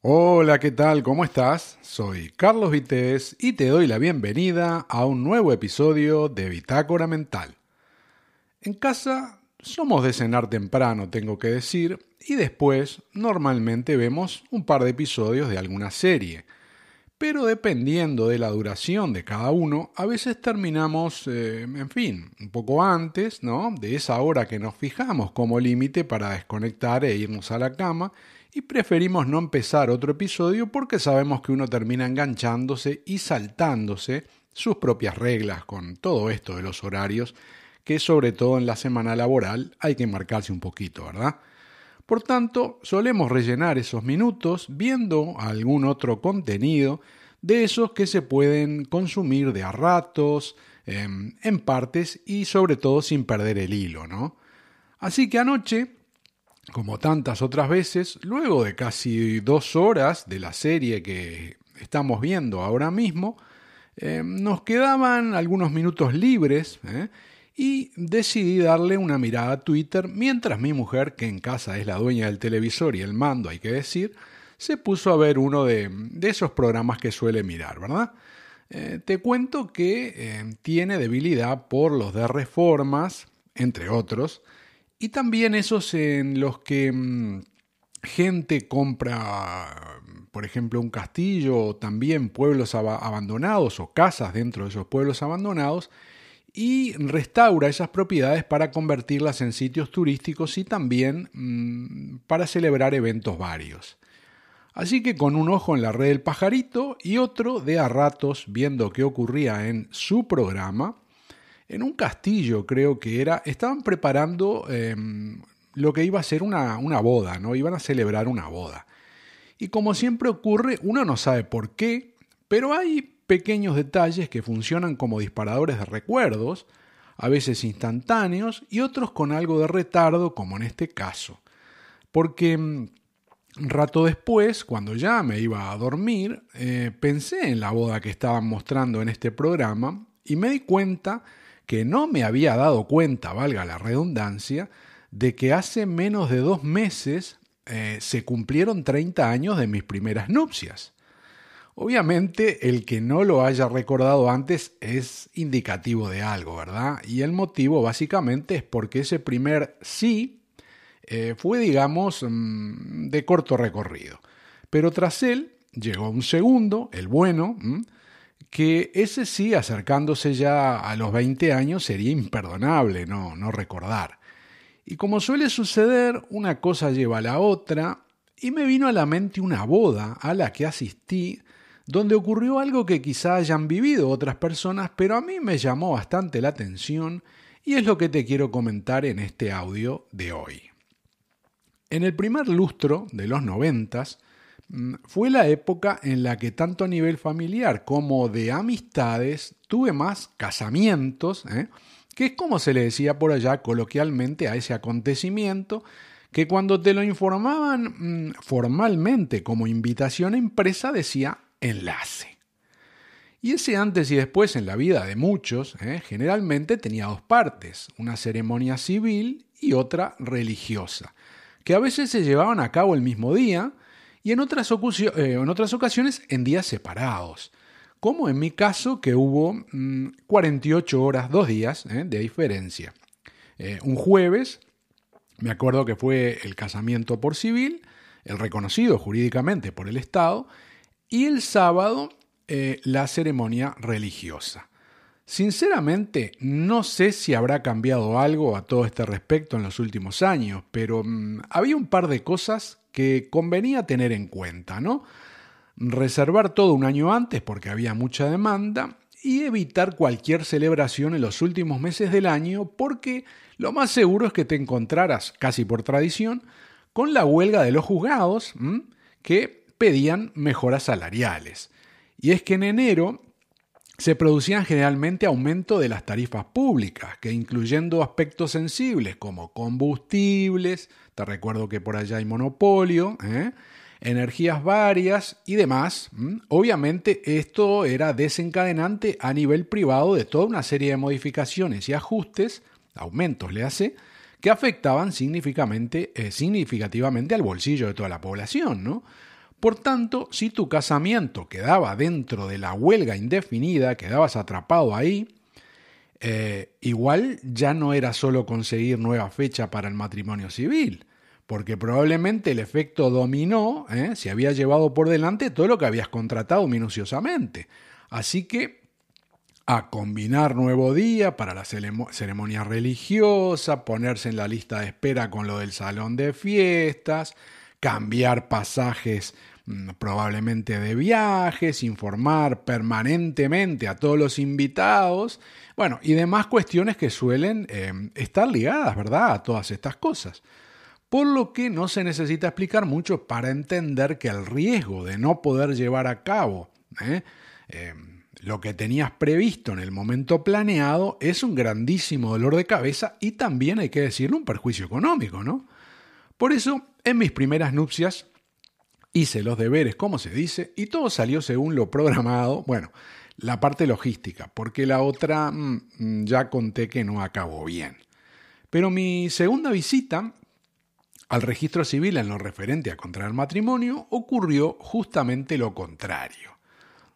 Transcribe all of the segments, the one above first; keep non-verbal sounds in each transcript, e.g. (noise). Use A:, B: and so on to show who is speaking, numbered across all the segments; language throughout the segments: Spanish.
A: Hola, ¿qué tal? ¿Cómo estás? Soy Carlos Vitéz y te doy la bienvenida a un nuevo episodio de Bitácora Mental. En casa somos de cenar temprano, tengo que decir, y después normalmente vemos un par de episodios de alguna serie. Pero dependiendo de la duración de cada uno, a veces terminamos, eh, en fin, un poco antes, ¿no? De esa hora que nos fijamos como límite para desconectar e irnos a la cama y preferimos no empezar otro episodio porque sabemos que uno termina enganchándose y saltándose sus propias reglas con todo esto de los horarios, que sobre todo en la semana laboral hay que marcarse un poquito, ¿verdad? Por tanto, solemos rellenar esos minutos viendo algún otro contenido de esos que se pueden consumir de a ratos, em, en partes y sobre todo sin perder el hilo, ¿no? Así que anoche como tantas otras veces, luego de casi dos horas de la serie que estamos viendo ahora mismo, eh, nos quedaban algunos minutos libres ¿eh? y decidí darle una mirada a Twitter mientras mi mujer, que en casa es la dueña del televisor y el mando, hay que decir, se puso a ver uno de, esos programas que suele mirar, ¿verdad? Eh, te cuento que tiene debilidad por los de reformas, entre otros, y también esos en los que mm, gente compra, por ejemplo, un castillo o también pueblos abandonados o casas dentro de esos pueblos abandonados y restaura esas propiedades para convertirlas en sitios turísticos y también mm, para celebrar eventos varios. Así que con un ojo en la red del pajarito y otro de a ratos viendo qué ocurría en su programa, en un castillo, creo que era, estaban preparando em, lo que iba a ser una, una boda, ¿no? Iban a celebrar una boda. Y como siempre ocurre, uno no sabe por qué, pero hay pequeños detalles que funcionan como disparadores de recuerdos, a veces instantáneos y otros con algo de retardo, como en este caso. Porque un em, rato después, cuando ya me iba a dormir, eh, pensé en la boda que estaban mostrando en este programa y me di cuenta que no me había dado cuenta, valga la redundancia, de que hace menos de dos meses eh, se cumplieron 30 años de mis primeras nupcias. Obviamente el que no lo haya recordado antes es indicativo de algo, ¿verdad? Y el motivo básicamente es porque ese primer sí eh, fue, digamos, mm, de corto recorrido. Pero tras él llegó un segundo, el bueno, que ese sí, acercándose ya a los 20 años, sería imperdonable no, no recordar. Y como suele suceder, una cosa lleva a la otra, y me vino a la mente una boda a la que asistí, donde ocurrió algo que quizá hayan vivido otras personas, pero a mí me llamó bastante la atención, y es lo que te quiero comentar en este audio de hoy. En el primer lustro de los noventas, fue la época en la que tanto a nivel familiar como de amistades tuve más casamientos, ¿eh? que es como se le decía por allá coloquialmente a ese acontecimiento, que cuando te lo informaban mm, formalmente como invitación a empresa decía enlace. Y ese antes y después en la vida de muchos ¿eh? generalmente tenía dos partes, una ceremonia civil y otra religiosa, que a veces se llevaban a cabo el mismo día, y en otras, eh, en otras ocasiones en días separados, como en mi caso que hubo 48 mm, horas, dos días eh, de diferencia. Eh, un jueves, me acuerdo que fue el casamiento por civil, el reconocido jurídicamente por el Estado, y el sábado la ceremonia religiosa. Sinceramente, no sé si habrá cambiado algo a todo este respecto en los últimos años, pero mm, había un par de cosas que convenía tener en cuenta, ¿no? Reservar todo un año antes porque había mucha demanda y evitar cualquier celebración en los últimos meses del año porque lo más seguro es que te encontraras, casi por tradición, con la huelga de los juzgados que pedían mejoras salariales. Y es que en enero se producían generalmente aumento de las tarifas públicas, que incluyendo aspectos sensibles como combustibles, te recuerdo que por allá hay monopolio, ¿eh? energías varias y demás. Obviamente esto era desencadenante a nivel privado de toda una serie de modificaciones y ajustes, aumentos le hace, que afectaban significativamente, eh, significativamente al bolsillo de toda la población, ¿no? Por tanto, si tu casamiento quedaba dentro de la huelga indefinida, quedabas atrapado ahí, eh, igual ya no era solo conseguir nueva fecha para el matrimonio civil, porque probablemente el efecto dominó ¿eh? se había llevado por delante todo lo que habías contratado minuciosamente. Así que a combinar nuevo día para la ceremonia religiosa, ponerse en la lista de espera con lo del salón de fiestas, cambiar pasajes mm, probablemente de viajes, informar permanentemente a todos los invitados, bueno, y demás cuestiones que suelen eh, estar ligadas, ¿verdad?, a todas estas cosas. Por lo que no se necesita explicar mucho para entender que el riesgo de no poder llevar a cabo ¿eh? Eh, lo que tenías previsto en el momento planeado es un grandísimo dolor de cabeza y también hay que decirlo un perjuicio económico, ¿no? Por eso, en mis primeras nupcias hice los deberes, como se dice, y todo salió según lo programado. Bueno, la parte logística, porque la otra mm, ya conté que no acabó bien. Pero mi segunda visita al registro civil en lo referente a contraer matrimonio ocurrió justamente lo contrario.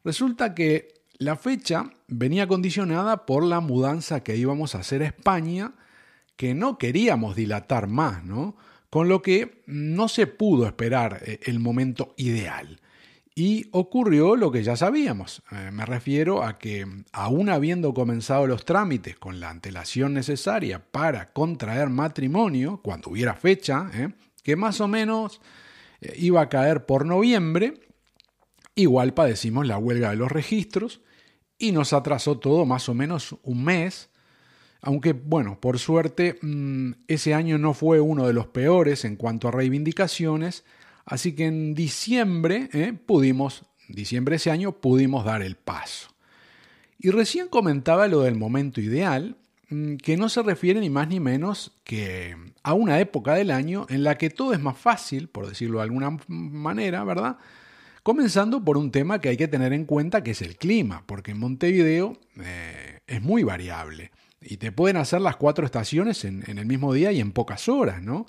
A: Resulta que la fecha venía condicionada por la mudanza que íbamos a hacer a España, que no queríamos dilatar más, ¿no? Con lo que no se pudo esperar eh, el momento ideal. Y ocurrió lo que ya sabíamos. Eh, me refiero a que, aún habiendo comenzado los trámites con la antelación necesaria para contraer matrimonio, cuando hubiera fecha, ¿eh? que más o menos iba a caer por noviembre, igual padecimos la huelga de los registros y nos atrasó todo más o menos un mes. Aunque, bueno, por suerte, mm, ese año no fue uno de los peores en cuanto a reivindicaciones, así que en diciembre eh, pudimos, diciembre ese año, pudimos dar el paso. Y recién comentaba lo del momento ideal, mm, que no se refiere ni más ni menos que a una época del año en la que todo es más fácil, por decirlo de alguna manera, ¿verdad? Comenzando por un tema que hay que tener en cuenta que es el clima, porque en Montevideo eh, es muy variable y te pueden hacer las cuatro estaciones en, el mismo día y en pocas horas, ¿no?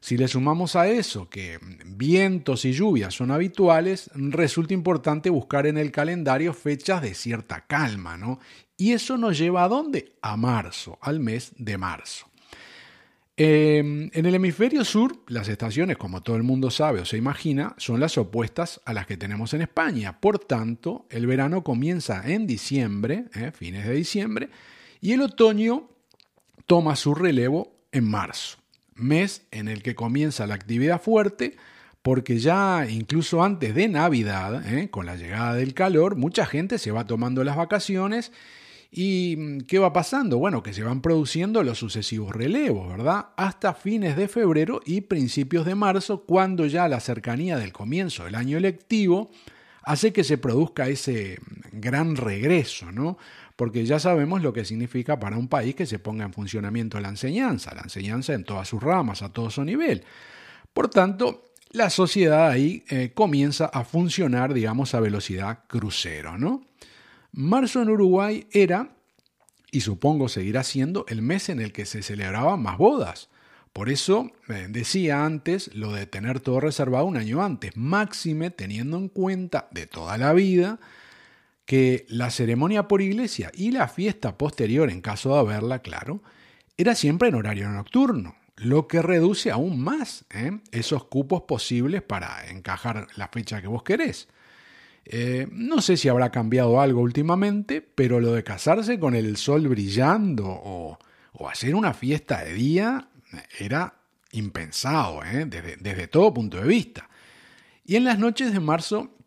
A: Si le sumamos a eso que vientos y lluvias son habituales, resulta importante buscar en el calendario fechas de cierta calma, ¿no? Y eso nos lleva a dónde? A marzo, al mes de marzo. Em, en el hemisferio sur, las estaciones, como todo el mundo sabe o se imagina, son las opuestas a las que tenemos en España. Por tanto, el verano comienza en diciembre, eh, fines de diciembre, y el otoño toma su relevo en marzo, mes en el que comienza la actividad fuerte, porque ya incluso antes de Navidad, eh, con la llegada del calor, mucha gente se va tomando las vacaciones ¿Y mm, qué va pasando? Bueno, que se van produciendo los sucesivos relevos, ¿verdad? Hasta fines de febrero y principios de marzo, cuando ya la cercanía del comienzo del año electivo hace que se produzca ese mm, gran regreso, ¿no? Porque ya sabemos lo que significa para un país que se ponga en funcionamiento la enseñanza, la enseñanza en todas sus ramas, a todo su nivel. Por tanto, la sociedad ahí eh, comienza a funcionar, digamos, a velocidad crucero, ¿no? Marzo en Uruguay era, y supongo seguirá siendo, el mes en el que se celebraban más bodas. Por eso eh, decía antes lo de tener todo reservado un año antes, máxime teniendo en cuenta de toda la vida que la ceremonia por iglesia y la fiesta posterior, en caso de haberla, claro, era siempre en horario nocturno, lo que reduce aún más ¿eh? esos cupos posibles para encajar la fecha que vos querés. Eh, no sé si habrá cambiado algo últimamente, pero lo de casarse con el sol brillando o, hacer una fiesta de día era impensado, ¿eh? desde, todo punto de vista. Y en las noches de marzo,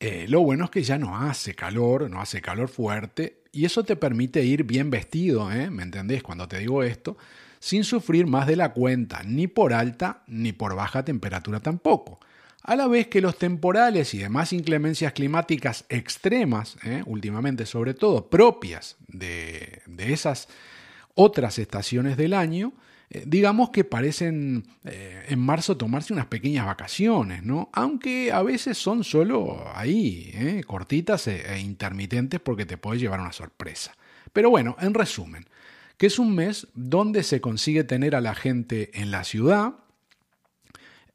A: eh, lo bueno es que ya no hace calor, no hace calor fuerte, y eso te permite ir bien vestido, ¿me entendés cuando te digo esto? Sin sufrir más de la cuenta, ni por alta ni por baja temperatura tampoco a la vez que los temporales y demás inclemencias climáticas extremas, ¿eh? últimamente sobre todo propias de, esas otras estaciones del año, eh, digamos que parecen eh, en marzo tomarse unas pequeñas vacaciones, ¿no? Aunque a veces son solo ahí, cortitas e, e, intermitentes porque te puede llevar una sorpresa. Pero bueno, en resumen, que es un mes donde se consigue tener a la gente en la ciudad,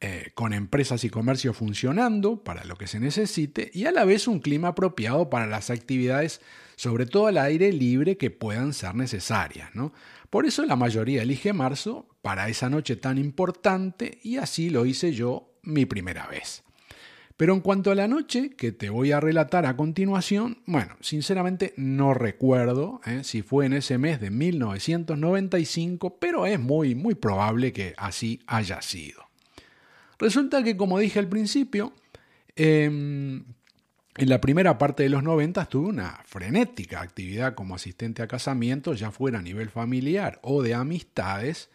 A: eh, con empresas y comercios funcionando para lo que se necesite y a la vez un clima apropiado para las actividades, sobre todo al aire libre, que puedan ser necesarias. ¿no? Por eso la mayoría elige marzo para esa noche tan importante y así lo hice yo mi primera vez. Pero en cuanto a la noche que te voy a relatar a continuación, bueno, sinceramente no recuerdo ¿eh? si fue en ese mes de 1995, pero es muy, muy probable que así haya sido. Resulta que, como dije al principio, em, en la primera parte de los 90 tuve una frenética actividad como asistente a casamientos, ya fuera a nivel familiar o de amistades,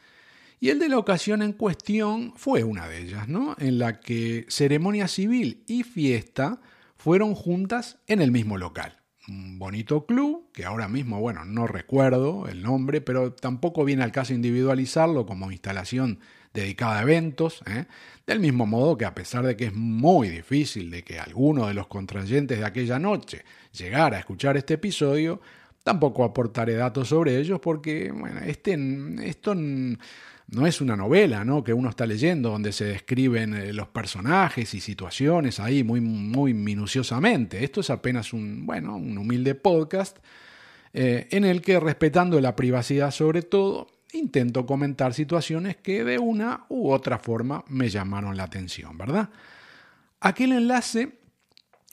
A: y el de la ocasión en cuestión fue una de ellas, ¿no? En la que ceremonia civil y fiesta fueron juntas en el mismo local. Un bonito club, que ahora mismo, bueno, no recuerdo el nombre, pero tampoco viene al caso individualizarlo como instalación dedicada a eventos, ¿eh? del mismo modo que a pesar de que es muy difícil de que alguno de los contrayentes de aquella noche llegara a escuchar este episodio, tampoco aportaré datos sobre ellos porque, bueno, este, esto no es una novela, ¿no? Que uno está leyendo donde se describen eh, los personajes y situaciones ahí muy, muy minuciosamente. Esto es apenas un, bueno, un humilde podcast eh, en el que, respetando la privacidad sobre todo, intento comentar situaciones que de una u otra forma me llamaron la atención, ¿verdad? Aquel enlace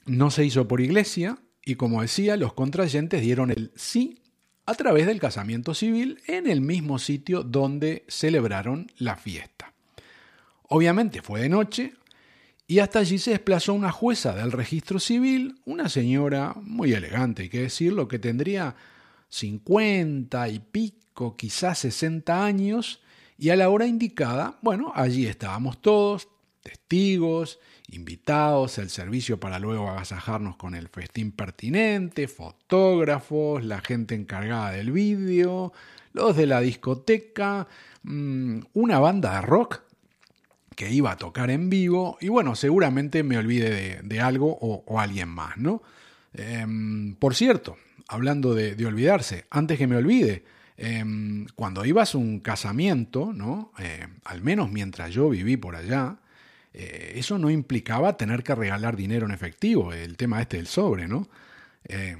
A: no se hizo por iglesia y, como decía, los contrayentes dieron el sí a través del casamiento civil en el mismo sitio donde celebraron la fiesta. Obviamente fue de noche y hasta allí se desplazó una jueza del registro civil, una señora muy elegante, hay que decirlo, que tendría 50 y pico, quizás 60 años, y a la hora indicada, bueno, allí estábamos todos, testigos, invitados, el servicio para luego agasajarnos con el festín pertinente, fotógrafos, la gente encargada del vídeo, los de la discoteca, mm, una banda de rock que iba a tocar en vivo y bueno, seguramente me olvide de, algo o, alguien más, ¿no? Em, por cierto, hablando de, olvidarse, antes que me olvide, em, cuando ibas a un casamiento, ¿no? Eh, al menos mientras yo viví por allá, eh, eso no implicaba tener que regalar dinero en efectivo, el tema este del sobre, ¿no? Eh,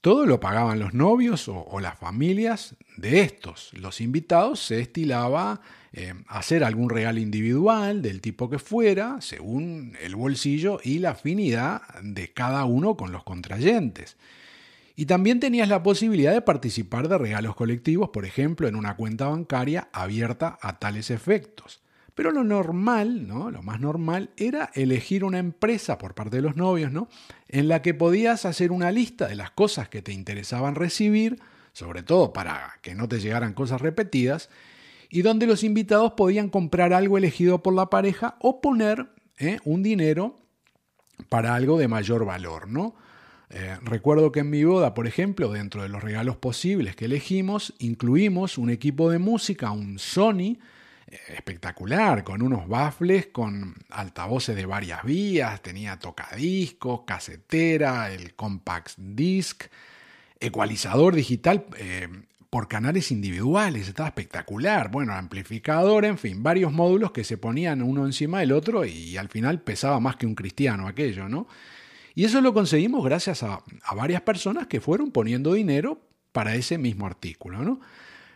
A: todo lo pagaban los novios o, las familias de estos. Los invitados se estilaba eh, hacer algún regalo individual del tipo que fuera, según el bolsillo y la afinidad de cada uno con los contrayentes. Y también tenías la posibilidad de participar de regalos colectivos, por ejemplo, en una cuenta bancaria abierta a tales efectos. Pero lo normal, ¿no? Lo más normal era elegir una empresa por parte de los novios, ¿no? En la que podías hacer una lista de las cosas que te interesaban recibir, sobre todo para que no te llegaran cosas repetidas, y donde los invitados podían comprar algo elegido por la pareja o poner ¿eh? un dinero para algo de mayor valor, ¿no? Eh, recuerdo que en mi boda, por ejemplo, dentro de los regalos posibles que elegimos, incluimos un equipo de música, un Sony, espectacular, con unos baffles, con altavoces de varias vías, tenía tocadiscos, casetera, el compact disc, ecualizador digital eh, por canales individuales, estaba espectacular, bueno, amplificador, en fin, varios módulos que se ponían uno encima del otro y al final pesaba más que un cristiano aquello, ¿no? Y eso lo conseguimos gracias a, varias personas que fueron poniendo dinero para ese mismo artículo, ¿no?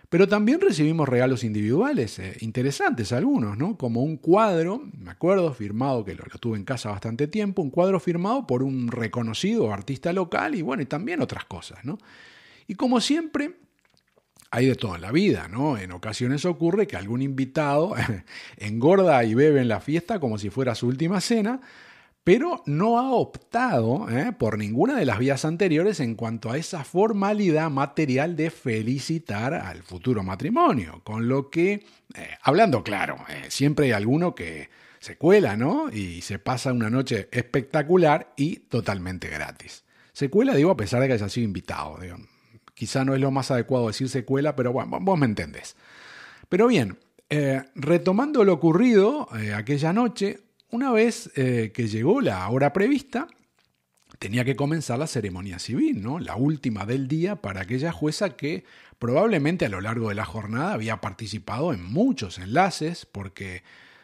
A: Pero también recibimos regalos individuales, eh, interesantes algunos, ¿no? Como un cuadro, me acuerdo, firmado, que lo, tuve en casa bastante tiempo, un cuadro firmado por un reconocido artista local y bueno, y también otras cosas, ¿no? Y como siempre, hay de todo en la vida, ¿no? En ocasiones ocurre que algún invitado (laughs) engorda y bebe en la fiesta como si fuera su última cena, pero no ha optado ¿eh? por ninguna de las vías anteriores en cuanto a esa formalidad material de felicitar al futuro matrimonio. Con lo que, eh, hablando claro, eh, siempre hay alguno que se cuela, ¿no? Y se pasa una noche espectacular y totalmente gratis. Se cuela, digo, a pesar de que haya sido invitado. Quizá no es lo más adecuado decir secuela, pero bueno, vos me entendés. Pero bien, retomando lo ocurrido aquella noche, una vez eh, que llegó la hora prevista, tenía que comenzar la ceremonia civil, ¿no? La última del día para aquella jueza que probablemente a lo largo de la jornada había participado en muchos enlaces porque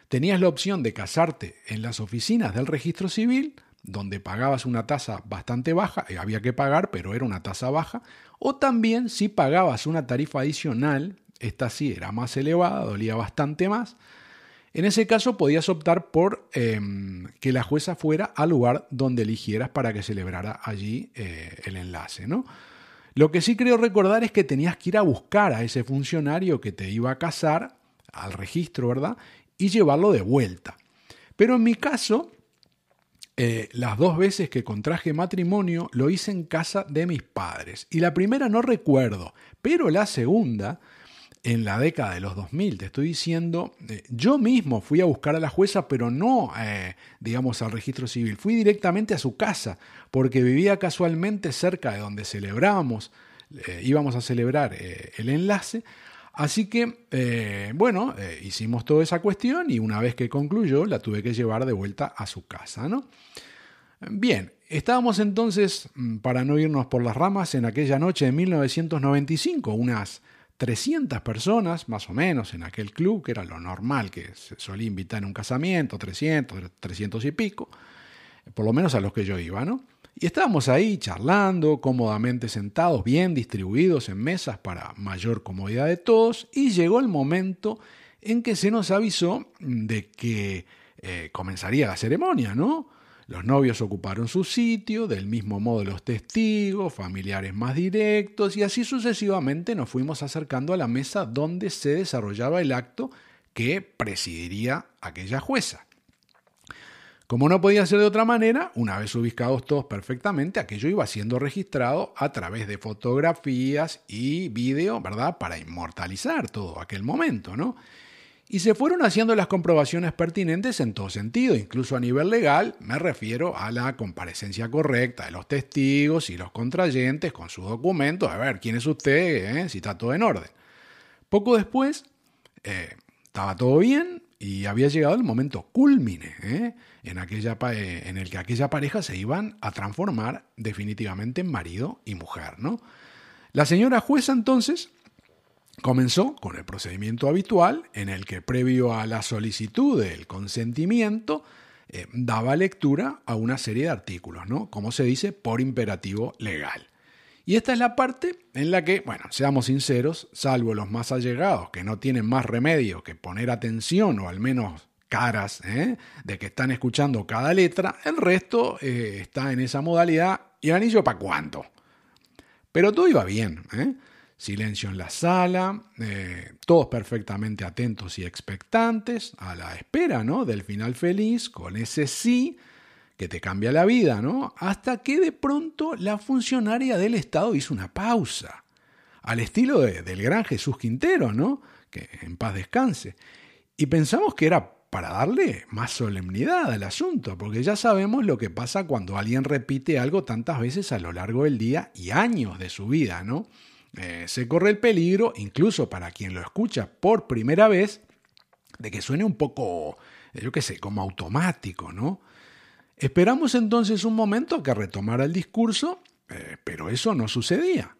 A: tenías la opción de casarte en las oficinas del registro civil, donde pagabas una tasa bastante baja, y eh, había que pagar, pero era una tasa baja, o también si pagabas una tarifa adicional, esta sí era más elevada, dolía bastante más, en ese caso podías optar por em, que la jueza fuera al lugar donde eligieras para que celebrara allí eh, el enlace, ¿no? Lo que sí creo recordar es que tenías que ir a buscar a ese funcionario que te iba a casar al registro, ¿verdad? Y llevarlo de vuelta. Pero en mi caso, eh, las dos veces que contraje matrimonio lo hice en casa de mis padres. Y la primera no recuerdo, pero la segunda, en la década de los 2000, te estoy diciendo, eh, yo mismo fui a buscar a la jueza, pero no, eh, digamos, al registro civil, fui directamente a su casa, porque vivía casualmente cerca de donde celebrábamos, íbamos a celebrar el enlace. Así que, bueno, hicimos toda esa cuestión y una vez que concluyó, la tuve que llevar de vuelta a su casa, ¿no? Bien, estábamos entonces, mm, para no irnos por las ramas, en aquella noche de 1995, unas 300 personas, más o menos, en aquel club, que era lo normal que se solía invitar en un casamiento, 300, 300 y pico, por lo menos a los que yo iba, ¿no? Y estábamos ahí charlando, cómodamente sentados, bien distribuidos en mesas para mayor comodidad de todos, y llegó el momento en que se nos avisó de que eh, comenzaría la ceremonia, ¿no? Los novios ocuparon su sitio, del mismo modo los testigos, familiares más directos, y así sucesivamente nos fuimos acercando a la mesa donde se desarrollaba el acto que presidiría aquella jueza. Como no podía ser de otra manera, una vez ubicados todos perfectamente, aquello iba siendo registrado a través de fotografías y vídeo, ¿verdad? Para inmortalizar todo aquel momento, ¿no? Y se fueron haciendo las comprobaciones pertinentes en todo sentido, incluso a nivel legal, me refiero a la comparecencia correcta de los testigos y los contrayentes con sus documentos, a ver quién es usted, ¿Eh? si está todo en orden. Poco después, eh, estaba todo bien y había llegado el momento culmine ¿eh? en, aquella, en el que aquella pareja se iban a transformar definitivamente en marido y mujer. ¿no? La señora jueza entonces Comenzó con el procedimiento habitual en el que previo a la solicitud del consentimiento eh, daba lectura a una serie de artículos, ¿no? Como se dice, por imperativo legal. Y esta es la parte en la que, bueno, seamos sinceros, salvo los más allegados que no tienen más remedio que poner atención o al menos caras ¿eh? de que están escuchando cada letra, el resto eh, está en esa modalidad y el anillo para cuánto. Pero todo iba bien. ¿eh? Silencio en la sala, eh, todos perfectamente atentos y expectantes a la espera ¿no? del final feliz, con ese sí que te cambia la vida, ¿no? Hasta que de pronto la funcionaria del Estado hizo una pausa, al estilo del gran Jesús Quintero, ¿no? Que en paz descanse. Y pensamos que era para darle más solemnidad al asunto, porque ya sabemos lo que pasa cuando alguien repite algo tantas veces a lo largo del día y años de su vida, ¿no? Eh, se corre el peligro, incluso para quien lo escucha por primera vez, de que suene un poco, eh, yo qué sé, como automático, ¿no? Esperamos entonces un momento que retomara el discurso, eh, pero eso no sucedía.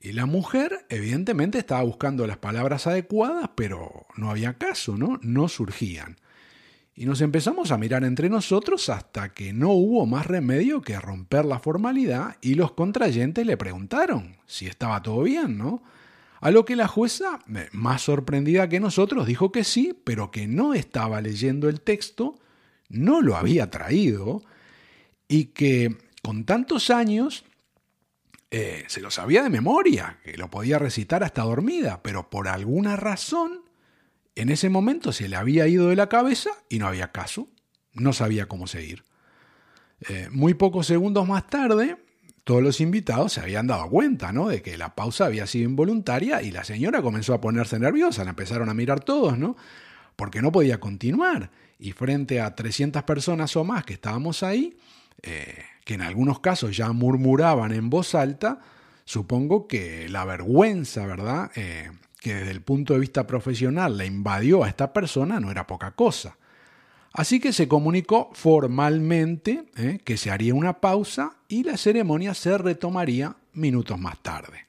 A: Y la mujer, evidentemente, estaba buscando las palabras adecuadas, pero no había caso, ¿no? No surgían. Y nos empezamos a mirar entre nosotros hasta que no hubo más remedio que romper la formalidad y los contrayentes le preguntaron si estaba todo bien, ¿no? A lo que la jueza, eh, más sorprendida que nosotros, dijo que sí, pero que no estaba leyendo el texto, no lo había traído y que con tantos años eh, se lo sabía de memoria, que lo podía recitar hasta dormida, pero por alguna razón en ese momento se le había ido de la cabeza y no había caso, no sabía cómo seguir. Eh, muy pocos segundos más tarde, todos los invitados se habían dado cuenta ¿no? de que la pausa había sido involuntaria y la señora comenzó a ponerse nerviosa, la empezaron a mirar todos, ¿no? porque no podía continuar. Y frente a 300 personas o más que estábamos ahí, eh, que en algunos casos ya murmuraban en voz alta, supongo que la vergüenza, ¿verdad? Eh, que desde el punto de vista profesional la invadió a esta persona no era poca cosa. Así que se comunicó formalmente ¿eh? que se haría una pausa y la ceremonia se retomaría minutos más tarde.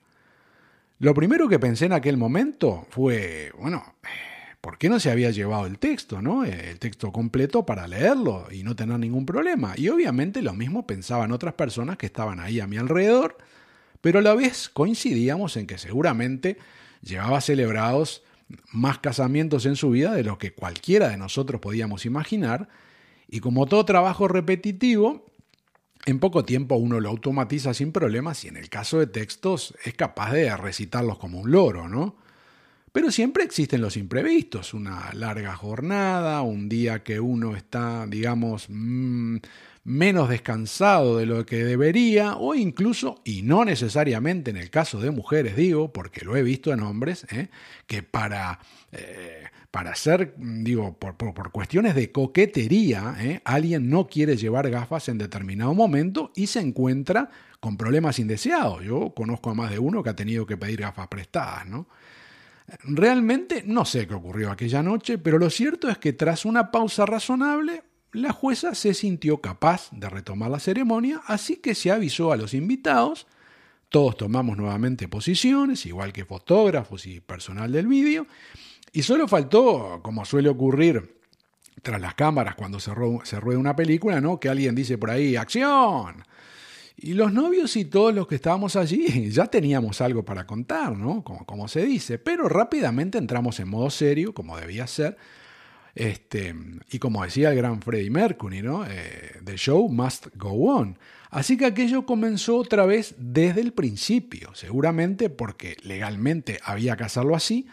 A: Lo primero que pensé en aquel momento fue, bueno, ¿por qué no se había llevado el texto, ¿no? El texto completo para leerlo y no tener ningún problema. Y obviamente lo mismo pensaban otras personas que estaban ahí a mi alrededor, pero a la vez coincidíamos en que seguramente llevaba celebrados más casamientos en su vida de lo que cualquiera de nosotros podíamos imaginar, y como todo trabajo repetitivo, en poco tiempo uno lo automatiza sin problemas y en el caso de textos es capaz de recitarlos como un loro, ¿no? Pero siempre existen los imprevistos, una larga jornada, un día que uno está, digamos, mm, menos descansado de lo que debería, o incluso, y no necesariamente en el caso de mujeres, digo, porque lo he visto en hombres, ¿eh? que para, eh, para hacer, digo, por, por, cuestiones de coquetería, ¿eh? alguien no quiere llevar gafas en determinado momento y se encuentra con problemas indeseados. Yo conozco a más de uno que ha tenido que pedir gafas prestadas, ¿no? Realmente no sé qué ocurrió aquella noche, pero lo cierto es que tras una pausa razonable, la jueza se sintió capaz de retomar la ceremonia, así que se avisó a los invitados, todos tomamos nuevamente posiciones, igual que fotógrafos y personal del vídeo, y solo faltó, como suele ocurrir tras las cámaras cuando se, rueda una película, ¿no? que alguien dice por ahí, ¡acción! Y los novios y todos los que estábamos allí (laughs) ya teníamos algo para contar, ¿no? Como, como se dice, pero rápidamente entramos en modo serio, como debía ser, este, y como decía el gran Freddie Mercury, ¿no? Eh, the show must go on. Así que aquello comenzó otra vez desde el principio, seguramente porque legalmente había que hacerlo así,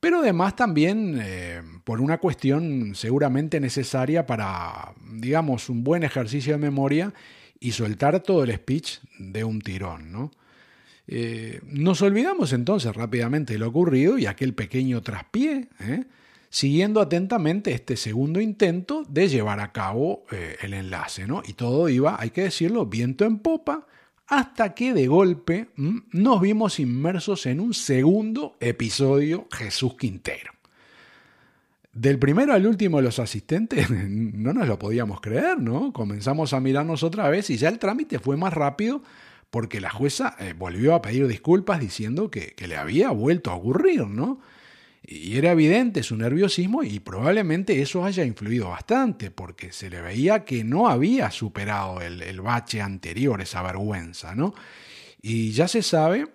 A: pero además también eh, por una cuestión seguramente necesaria para, digamos, un buen ejercicio de memoria y soltar todo el speech de un tirón, ¿no? Eh, nos olvidamos entonces rápidamente de lo ocurrido y aquel pequeño traspié. Siguiendo atentamente este segundo intento de llevar a cabo eh, el enlace, ¿no? Y todo iba, hay que decirlo, viento en popa, hasta que de golpe nos vimos inmersos en un segundo episodio Jesús Quintero. Del primero al último de los asistentes (laughs) no nos lo podíamos creer, ¿no? Comenzamos a mirarnos otra vez y ya el trámite fue más rápido porque la jueza eh, volvió a pedir disculpas diciendo que, que, le había vuelto a ocurrir, ¿no? Y era evidente su nerviosismo y probablemente eso haya influido bastante porque se le veía que no había superado el, el bache anterior, esa vergüenza, ¿no? Y ya se sabe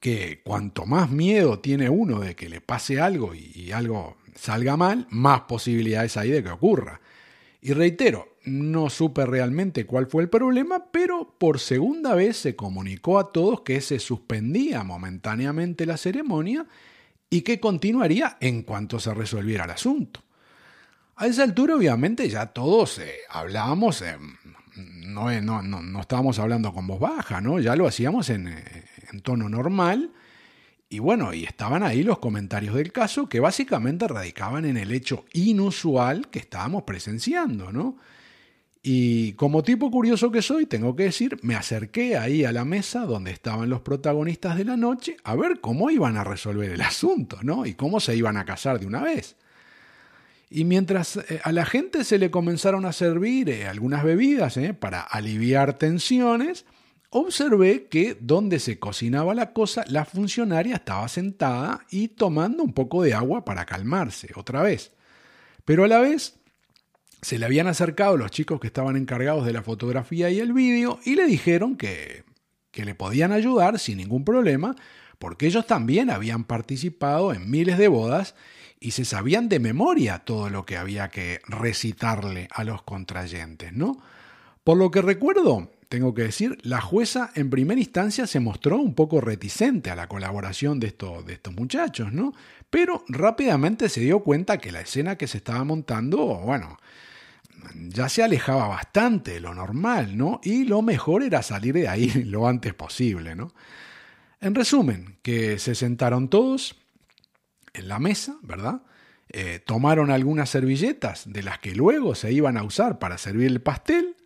A: que cuanto más miedo tiene uno de que le pase algo y algo salga mal, más posibilidades hay de que ocurra. Y reitero, no supe realmente cuál fue el problema, pero por segunda vez se comunicó a todos que se suspendía momentáneamente la ceremonia y que continuaría en cuanto se resolviera el asunto. A esa altura, obviamente, ya todos eh, hablábamos, no, no, no, estábamos hablando con voz baja, ¿no? ya lo hacíamos en, eh, en tono normal y bueno, y estaban ahí los comentarios del caso que básicamente radicaban en el hecho inusual que estábamos presenciando, ¿no? Y como tipo curioso que soy, tengo que decir, me acerqué ahí a la mesa donde estaban los protagonistas de la noche a ver cómo iban a resolver el asunto, ¿no? Y cómo se iban a casar de una vez. Y mientras eh, a la gente se le comenzaron a servir eh, algunas bebidas ¿eh? para aliviar tensiones, observé que donde se cocinaba la cosa, la funcionaria estaba sentada y tomando un poco de agua para calmarse otra vez. Pero a la vez se le habían acercado los chicos que estaban encargados de la fotografía y el vídeo y le dijeron que, que le podían ayudar sin ningún problema, porque ellos también habían participado en miles de bodas y se sabían de memoria todo lo que había que recitarle a los contrayentes, ¿no? Por lo que recuerdo, tengo que decir, la jueza en primera instancia se mostró un poco reticente a la colaboración de, estos, de estos muchachos, ¿no? Pero rápidamente se dio cuenta que la escena que se estaba montando, bueno, ya se alejaba bastante de lo normal, ¿no? Y lo mejor era salir de ahí (laughs) lo antes posible, ¿no? En resumen, que se sentaron todos en la mesa, ¿verdad? Eh, tomaron algunas servilletas de las que luego se iban a usar para servir el pastel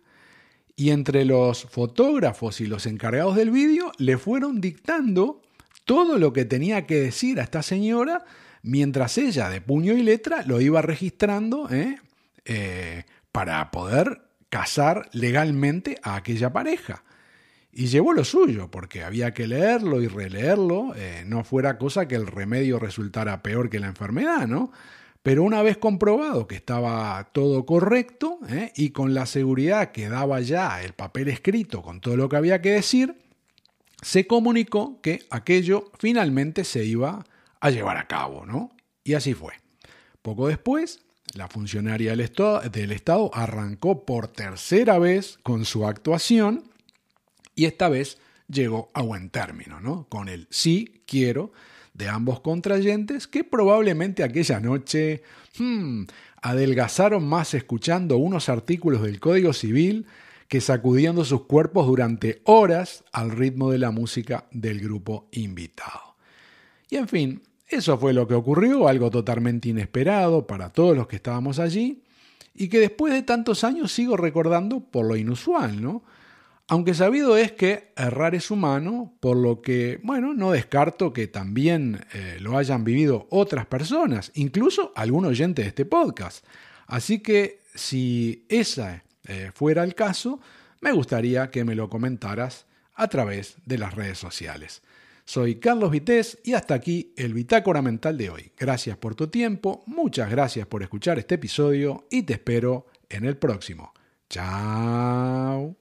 A: y entre los fotógrafos y los encargados del vídeo le fueron dictando todo lo que tenía que decir a esta señora mientras ella de puño y letra lo iba registrando ¿eh? Eh, para poder casar legalmente a aquella pareja. y llevó lo suyo, porque había que leerlo y releerlo, eh, no fuera cosa que el remedio resultara peor que la enfermedad, ¿no? Pero una vez comprobado que estaba todo correcto ¿eh? y con la seguridad que daba ya el papel escrito con todo lo que había que decir, se comunicó que aquello finalmente se iba a llevar a cabo, ¿no? Y así fue. Poco después, la funcionaria del Estado, arrancó por tercera vez con su actuación y esta vez llegó a buen término, ¿no? Con el sí quiero de ambos contrayentes que probablemente aquella noche hmm, adelgazaron más escuchando unos artículos del Código Civil que sacudiendo sus cuerpos durante horas al ritmo de la música del grupo invitado. Y en fin, eso fue lo que ocurrió, algo totalmente inesperado para todos los que estábamos allí, y que después de tantos años sigo recordando por lo inusual, ¿no? Aunque sabido es que errar es humano, por lo que, bueno, no descarto que también eh, lo hayan vivido otras personas, incluso algún oyente de este podcast. Así que si ese eh, fuera el caso, me gustaría que me lo comentaras a través de las redes sociales. Soy Carlos Vités y hasta aquí el Bitácora Mental de hoy. Gracias por tu tiempo, muchas gracias por escuchar este episodio y te espero en el próximo. Chao.